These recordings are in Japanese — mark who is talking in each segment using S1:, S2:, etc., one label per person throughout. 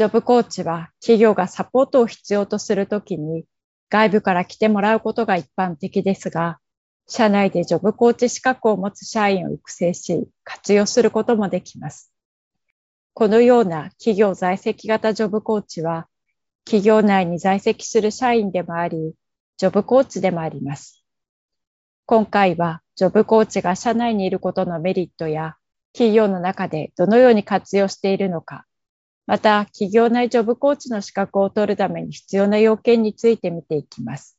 S1: ジョブコーチは企業がサポートを必要とするときに外部から来てもらうことが一般的ですが、社内でジョブコーチ資格を持つ社員を育成し、活用することもできます。このような企業在籍型ジョブコーチは、企業内に在籍する社員でもあり、ジョブコーチでもあります。今回は、ジョブコーチが社内にいることのメリットや、企業の中でどのように活用しているのか、また企業内ジョブコーチの資格を取るために必要な要件について見ていきます。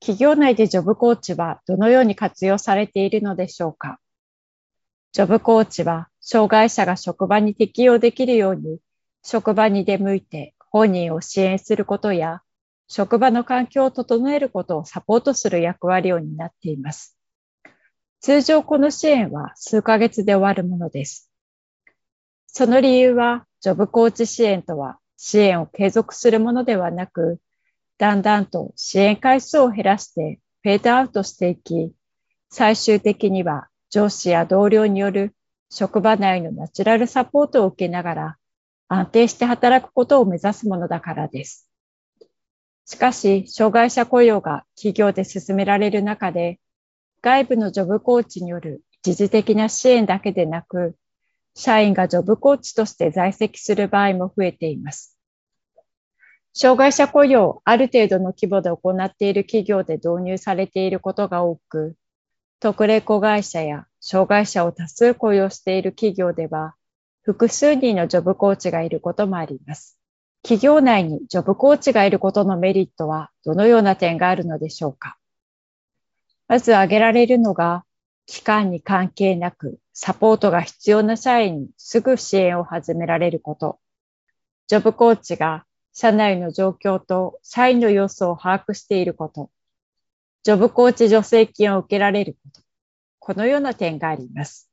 S1: 企業内でジョブコーチはどのように活用されているのでしょうかジョブコーチは障害者が職場に適用できるように職場に出向いて本人を支援することや職場の環境を整えることをサポートする役割を担っています。通常この支援は数ヶ月で終わるものです。その理由は、ジョブコーチ支援とは支援を継続するものではなく、だんだんと支援回数を減らしてフェードアウトしていき、最終的には上司や同僚による職場内のナチュラルサポートを受けながら安定して働くことを目指すものだからです。しかし、障害者雇用が企業で進められる中で、外部のジョブコーチによる一時的な支援だけでなく、社員がジョブコーチとして在籍する場合も増えています。障害者雇用をある程度の規模で行っている企業で導入されていることが多く、特例子会社や障害者を多数雇用している企業では、複数人のジョブコーチがいることもあります。企業内にジョブコーチがいることのメリットはどのような点があるのでしょうかまず挙げられるのが、期間に関係なくサポートが必要な社員にすぐ支援を始められること。ジョブコーチが社内の状況と社員の様子を把握していること。ジョブコーチ助成金を受けられること。このような点があります。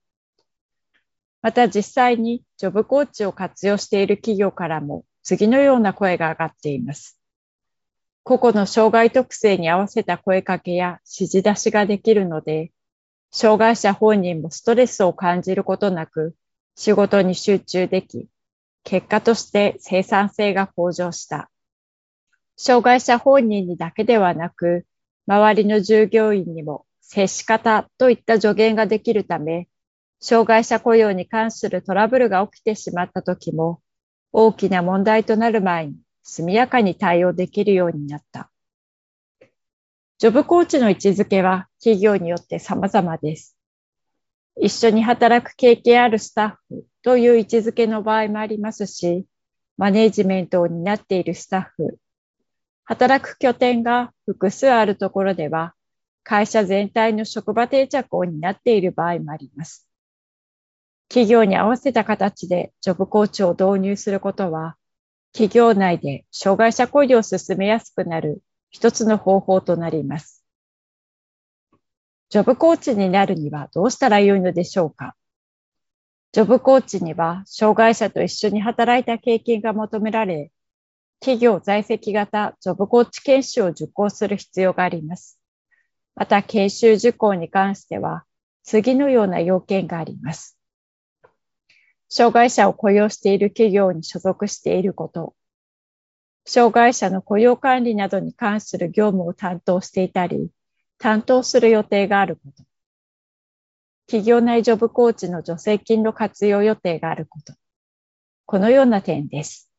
S1: また実際にジョブコーチを活用している企業からも次のような声が上がっています。個々の障害特性に合わせた声かけや指示出しができるので、障害者本人もストレスを感じることなく仕事に集中でき、結果として生産性が向上した。障害者本人にだけではなく、周りの従業員にも接し方といった助言ができるため、障害者雇用に関するトラブルが起きてしまった時も、大きな問題となる前に速やかに対応できるようになった。ジョブコーチの位置づけは企業によって様々です。一緒に働く経験あるスタッフという位置づけの場合もありますし、マネージメントを担っているスタッフ、働く拠点が複数あるところでは、会社全体の職場定着を担っている場合もあります。企業に合わせた形でジョブコーチを導入することは、企業内で障害者雇用を進めやすくなる一つの方法となります。ジョブコーチになるにはどうしたらよいのでしょうか？ジョブコーチには障害者と一緒に働いた経験が求められ、企業在籍型ジョブコーチ研修を受講する必要があります。また研修受講に関しては次のような要件があります。障害者を雇用している企業に所属していること、障害者の雇用管理などに関する業務を担当していたり、担当する予定があること、企業内ジョブコーチの助成金の活用予定があること、このような点です。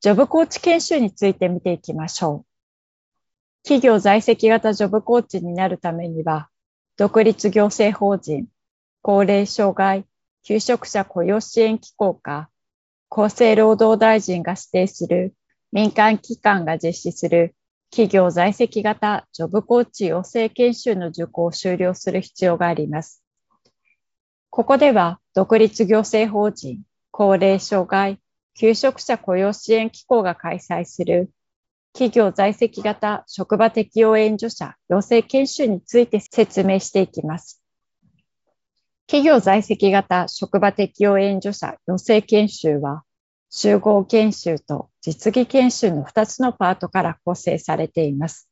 S1: ジョブコーチ研修について見ていきましょう。企業在籍型ジョブコーチになるためには、独立行政法人、高齢障害、求職者雇用支援機構か、厚生労働大臣が指定する民間機関が実施する企業在籍型ジョブコーチ養成研修の受講を終了する必要があります。ここでは独立行政法人、高齢障害、求職者雇用支援機構が開催する企業在籍型職場適用援助者養成研修について説明していきます。企業在籍型職場適用援助者養成研修は集合研修と実技研修の2つのパートから構成されています。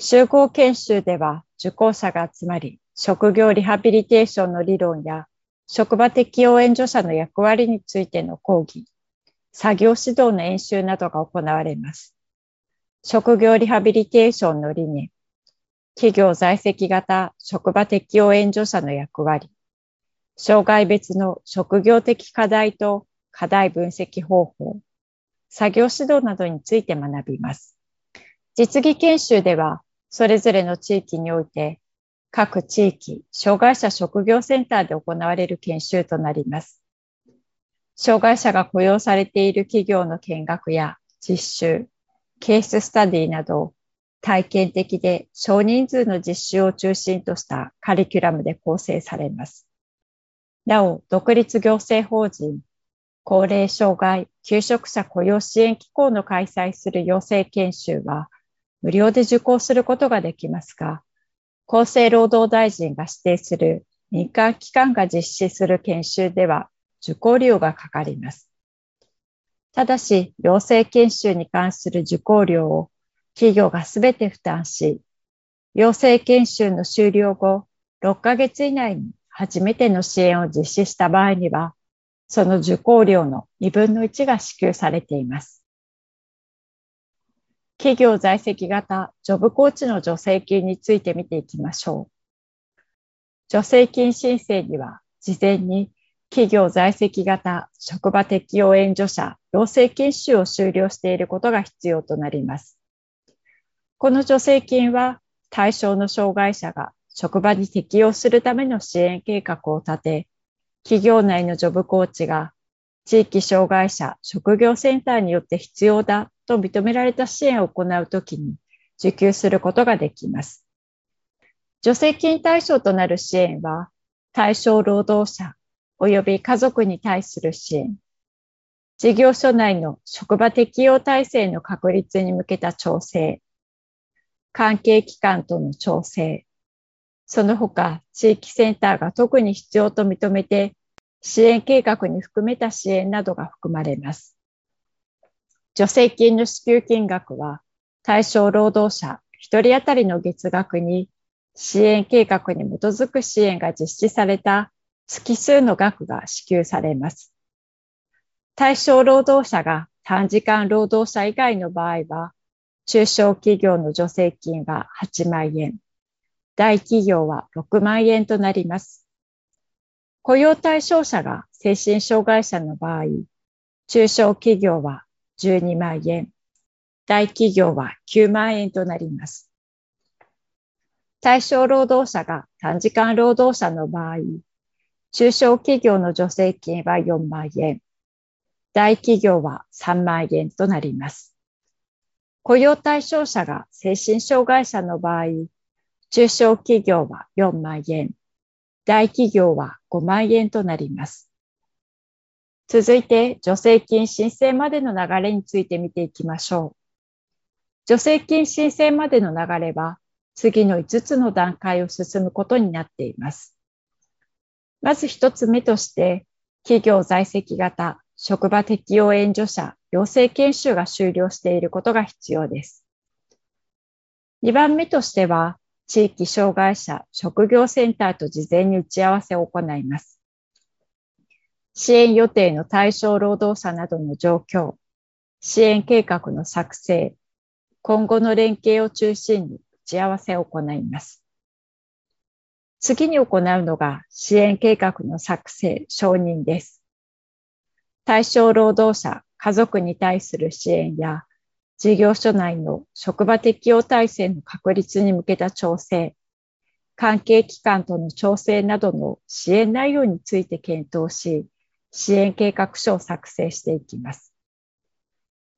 S1: 集合研修では受講者が集まり、職業リハビリテーションの理論や職場適用援助者の役割についての講義、作業指導の演習などが行われます。職業リハビリテーションの理念、企業在籍型職場適用援助者の役割、障害別の職業的課題と課題分析方法、作業指導などについて学びます。実技研修では、それぞれの地域において、各地域、障害者職業センターで行われる研修となります。障害者が雇用されている企業の見学や実習、ケーススタディなど、体験的で少人数の実習を中心としたカリキュラムで構成されます。なお、独立行政法人高齢障害、求職者雇用支援機構の開催する養成研修は無料で受講することができますが、厚生労働大臣が指定する民間機関が実施する研修では受講料がかかります。ただし、養成研修に関する受講料を企業がすべて負担し、養成研修の終了後、6ヶ月以内に初めての支援を実施した場合には、その受講料の2分の1が支給されています。企業在籍型ジョブコーチの助成金について見ていきましょう。助成金申請には事前に企業在籍型職場適用援助者養成研修を終了していることが必要となります。この助成金は対象の障害者が職場に適用するための支援計画を立て、企業内のジョブコーチが地域障害者職業センターによって必要だと認められた支援を行うときに受給することができます。助成金対象となる支援は対象労働者及び家族に対する支援、事業所内の職場適用体制の確立に向けた調整、関係機関との調整、その他、地域センターが特に必要と認めて、支援計画に含めた支援などが含まれます。助成金の支給金額は、対象労働者1人当たりの月額に支援計画に基づく支援が実施された月数の額が支給されます。対象労働者が短時間労働者以外の場合は、中小企業の助成金は8万円、大企業は6万円となります。雇用対象者が精神障害者の場合、中小企業は12万円、大企業は9万円となります。対象労働者が短時間労働者の場合、中小企業の助成金は4万円、大企業は3万円となります。雇用対象者が精神障害者の場合、中小企業は4万円、大企業は5万円となります。続いて、助成金申請までの流れについて見ていきましょう。助成金申請までの流れは、次の5つの段階を進むことになっています。まず1つ目として、企業在籍型職場適用援助者養成研修が終了していることが必要です。2番目としては、地域障害者職業センターと事前に打ち合わせを行います。支援予定の対象労働者などの状況、支援計画の作成、今後の連携を中心に打ち合わせを行います。次に行うのが支援計画の作成、承認です。対象労働者、家族に対する支援や、事業所内の職場適用体制の確立に向けた調整、関係機関との調整などの支援内容について検討し、支援計画書を作成していきます。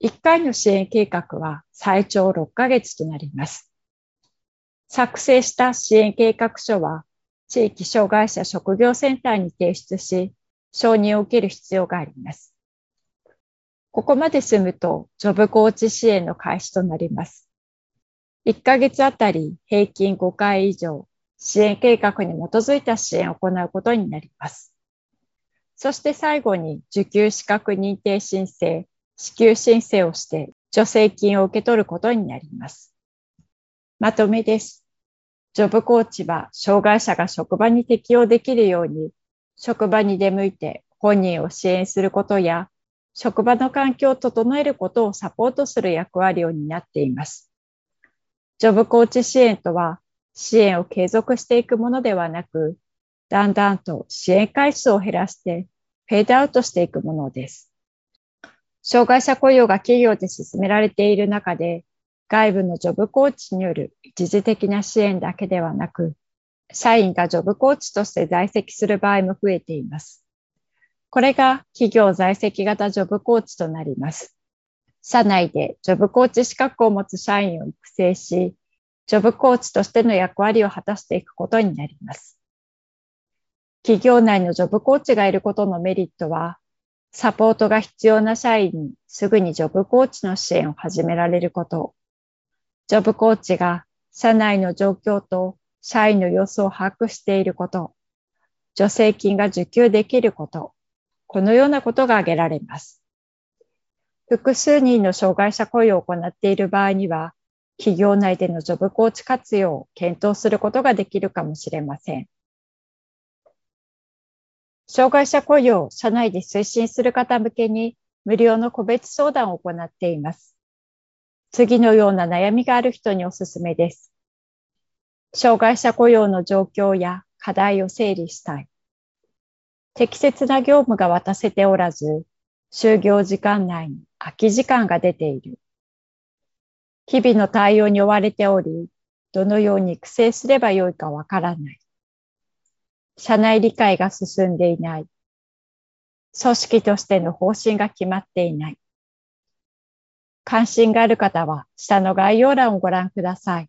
S1: 1回の支援計画は最長6ヶ月となります。作成した支援計画書は、地域障害者職業センターに提出し、承認を受ける必要があります。ここまで済むと、ジョブコーチ支援の開始となります。1ヶ月あたり平均5回以上、支援計画に基づいた支援を行うことになります。そして最後に受給資格認定申請、支給申請をして助成金を受け取ることになります。まとめです。ジョブコーチは障害者が職場に適用できるように、職場に出向いて本人を支援することや、職場の環境を整えることをサポートする役割を担っています。ジョブコーチ支援とは、支援を継続していくものではなく、だんだんと支援回数を減らしてフェードアウトしていくものです。障害者雇用が企業で進められている中で、外部のジョブコーチによる一時的な支援だけではなく、社員がジョブコーチとして在籍する場合も増えています。これが企業在籍型ジョブコーチとなります。社内でジョブコーチ資格を持つ社員を育成し、ジョブコーチとしての役割を果たしていくことになります。企業内のジョブコーチがいることのメリットは、サポートが必要な社員にすぐにジョブコーチの支援を始められること、ジョブコーチが社内の状況と社員の様子を把握していること、助成金が受給できること、このようなことが挙げられます。複数人の障害者雇用を行っている場合には、企業内でのジョブコーチ活用を検討することができるかもしれません。障害者雇用を社内で推進する方向けに無料の個別相談を行っています。次のような悩みがある人におすすめです。障害者雇用の状況や課題を整理したい。適切な業務が渡せておらず、就業時間内に空き時間が出ている。日々の対応に追われており、どのように育成すればよいかわからない。社内理解が進んでいない。組織としての方針が決まっていない。関心がある方は下の概要欄をご覧ください。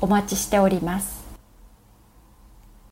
S1: お待ちしております。